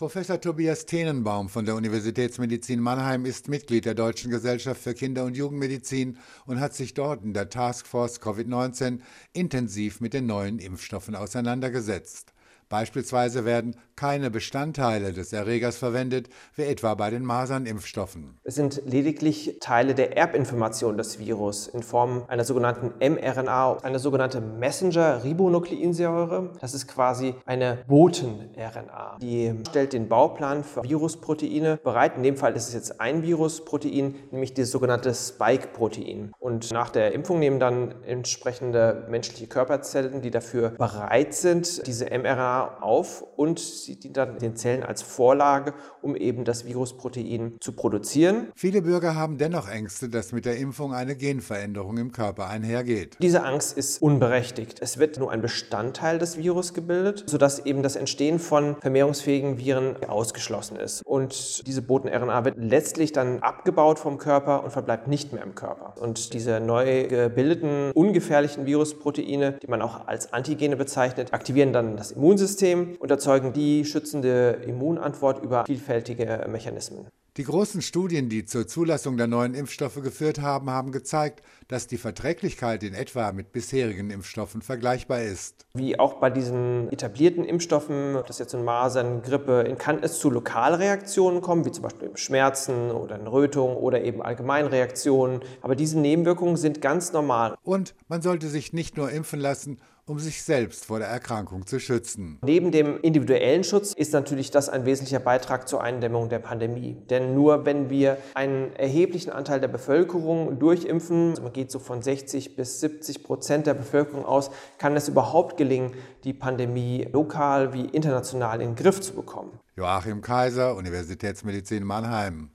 Professor Tobias Tenenbaum von der Universitätsmedizin Mannheim ist Mitglied der Deutschen Gesellschaft für Kinder- und Jugendmedizin und hat sich dort in der Taskforce Covid-19 intensiv mit den neuen Impfstoffen auseinandergesetzt. Beispielsweise werden keine Bestandteile des Erregers verwendet, wie etwa bei den Masernimpfstoffen. Es sind lediglich Teile der Erbinformation des Virus in Form einer sogenannten mRNA, eine sogenannte Messenger-Ribonukleinsäure. Das ist quasi eine Boten-RNA. Die stellt den Bauplan für Virusproteine bereit. In dem Fall ist es jetzt ein Virusprotein, nämlich das sogenannte Spike-Protein. Und nach der Impfung nehmen dann entsprechende menschliche Körperzellen, die dafür bereit sind, diese mRNA auf und sie dient dann den Zellen als Vorlage, um eben das Virusprotein zu produzieren. Viele Bürger haben dennoch Ängste, dass mit der Impfung eine Genveränderung im Körper einhergeht. Diese Angst ist unberechtigt. Es wird nur ein Bestandteil des Virus gebildet, sodass eben das Entstehen von vermehrungsfähigen Viren ausgeschlossen ist. Und diese Boten-RNA wird letztlich dann abgebaut vom Körper und verbleibt nicht mehr im Körper. Und diese neu gebildeten, ungefährlichen Virusproteine, die man auch als Antigene bezeichnet, aktivieren dann das Immunsystem und erzeugen die schützende Immunantwort über vielfältige Mechanismen. Die großen Studien, die zur Zulassung der neuen Impfstoffe geführt haben, haben gezeigt, dass die Verträglichkeit in etwa mit bisherigen Impfstoffen vergleichbar ist. Wie auch bei diesen etablierten Impfstoffen, ob das jetzt in Masern, Grippe, kann es zu Lokalreaktionen kommen, wie zum Beispiel Schmerzen oder in Rötung oder eben Allgemeinreaktionen. Aber diese Nebenwirkungen sind ganz normal. Und man sollte sich nicht nur impfen lassen, um sich selbst vor der Erkrankung zu schützen. Neben dem individuellen Schutz ist natürlich das ein wesentlicher Beitrag zur Eindämmung der Pandemie. Denn nur wenn wir einen erheblichen Anteil der Bevölkerung durchimpfen, also man geht so von 60 bis 70 Prozent der Bevölkerung aus, kann es überhaupt gelingen, die Pandemie lokal wie international in den Griff zu bekommen. Joachim Kaiser, Universitätsmedizin Mannheim.